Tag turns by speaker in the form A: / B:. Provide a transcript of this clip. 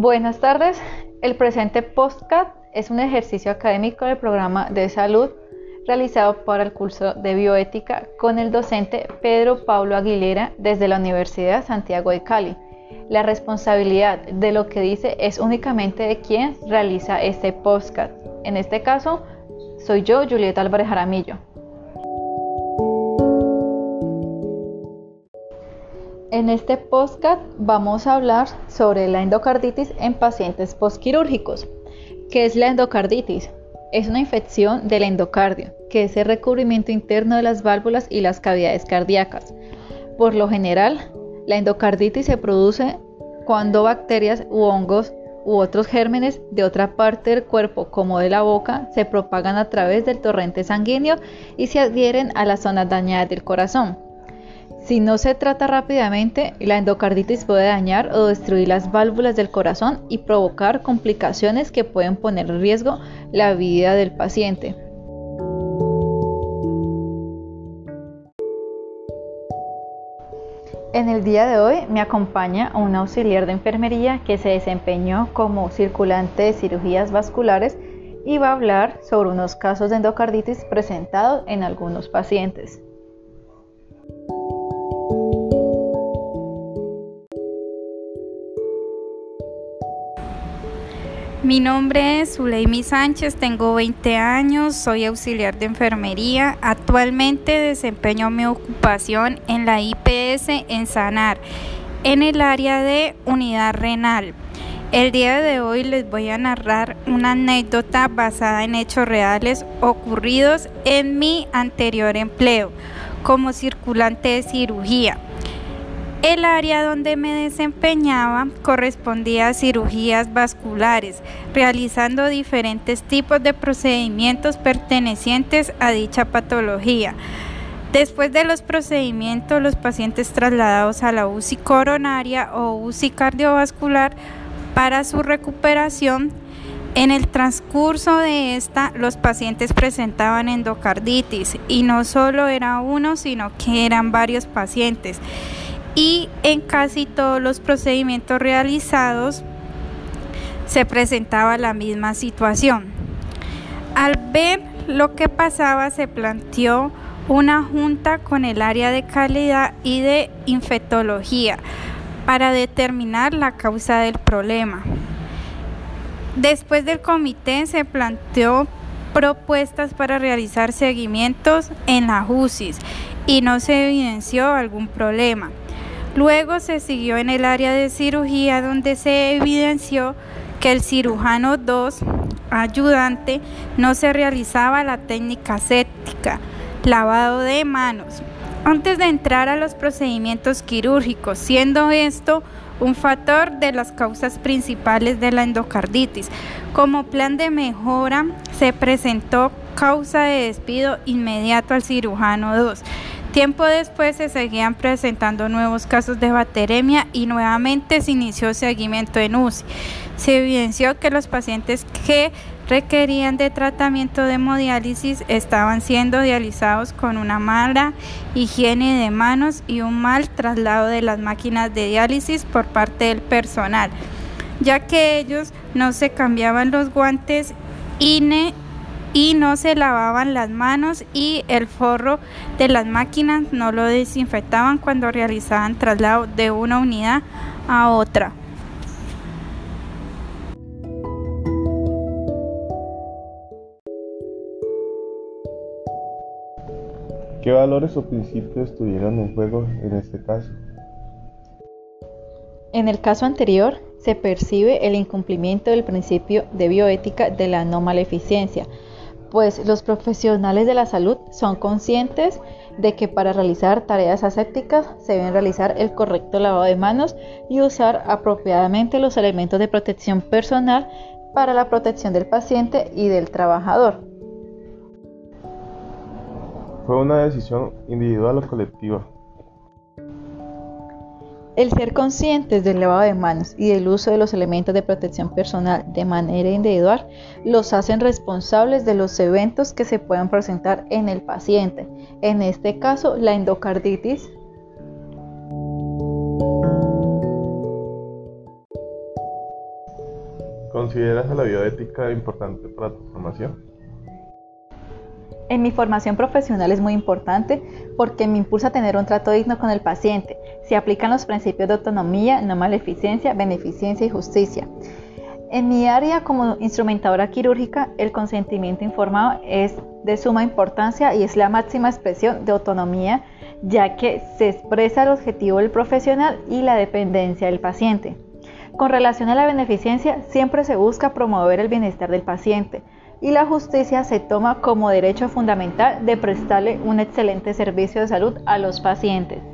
A: Buenas tardes. El presente podcast es un ejercicio académico del programa de salud realizado para el curso de bioética con el docente Pedro Pablo Aguilera desde la Universidad Santiago de Cali. La responsabilidad de lo que dice es únicamente de quien realiza este podcast. En este caso, soy yo, Julieta Álvarez Jaramillo. En este podcast vamos a hablar sobre la endocarditis en pacientes postquirúrgicos. ¿Qué es la endocarditis? Es una infección del endocardio, que es el recubrimiento interno de las válvulas y las cavidades cardíacas. Por lo general, la endocarditis se produce cuando bacterias u hongos u otros gérmenes de otra parte del cuerpo, como de la boca, se propagan a través del torrente sanguíneo y se adhieren a las zonas dañadas del corazón. Si no se trata rápidamente, la endocarditis puede dañar o destruir las válvulas del corazón y provocar complicaciones que pueden poner en riesgo la vida del paciente. En el día de hoy me acompaña un auxiliar de enfermería que se desempeñó como circulante de cirugías vasculares y va a hablar sobre unos casos de endocarditis presentados en algunos pacientes.
B: Mi nombre es Zuleimi Sánchez, tengo 20 años, soy auxiliar de enfermería. Actualmente desempeño mi ocupación en la IPS en Sanar, en el área de unidad renal. El día de hoy les voy a narrar una anécdota basada en hechos reales ocurridos en mi anterior empleo como circulante de cirugía. El área donde me desempeñaba correspondía a cirugías vasculares, realizando diferentes tipos de procedimientos pertenecientes a dicha patología. Después de los procedimientos, los pacientes trasladados a la UCI coronaria o UCI cardiovascular para su recuperación. En el transcurso de esta, los pacientes presentaban endocarditis y no solo era uno, sino que eran varios pacientes y en casi todos los procedimientos realizados se presentaba la misma situación. Al ver lo que pasaba se planteó una junta con el área de calidad y de infectología para determinar la causa del problema. Después del comité se planteó propuestas para realizar seguimientos en la UCIs y no se evidenció algún problema. Luego se siguió en el área de cirugía donde se evidenció que el cirujano 2 ayudante no se realizaba la técnica séptica, lavado de manos, antes de entrar a los procedimientos quirúrgicos, siendo esto un factor de las causas principales de la endocarditis. Como plan de mejora se presentó causa de despido inmediato al cirujano 2 Tiempo después se seguían presentando nuevos casos de bacteremia y nuevamente se inició seguimiento en UCI. Se evidenció que los pacientes que requerían de tratamiento de hemodiálisis estaban siendo dializados con una mala higiene de manos y un mal traslado de las máquinas de diálisis por parte del personal, ya que ellos no se cambiaban los guantes INE y no se lavaban las manos y el forro de las máquinas no lo desinfectaban cuando realizaban traslado de una unidad a otra.
C: ¿Qué valores o principios estuvieron en juego en este caso?
A: En el caso anterior, se percibe el incumplimiento del principio de bioética de la no maleficencia, pues los profesionales de la salud son conscientes de que para realizar tareas asépticas se deben realizar el correcto lavado de manos y usar apropiadamente los elementos de protección personal para la protección del paciente y del trabajador.
C: Fue una decisión individual o colectiva.
A: El ser conscientes del lavado de manos y del uso de los elementos de protección personal de manera individual los hacen responsables de los eventos que se puedan presentar en el paciente, en este caso la endocarditis.
C: ¿Consideras la bioética importante para tu formación?
A: En mi formación profesional es muy importante porque me impulsa a tener un trato digno con el paciente. Se aplican los principios de autonomía, no maleficencia, beneficencia y justicia. En mi área como instrumentadora quirúrgica, el consentimiento informado es de suma importancia y es la máxima expresión de autonomía, ya que se expresa el objetivo del profesional y la dependencia del paciente. Con relación a la beneficencia, siempre se busca promover el bienestar del paciente y la justicia se toma como derecho fundamental de prestarle un excelente servicio de salud a los pacientes.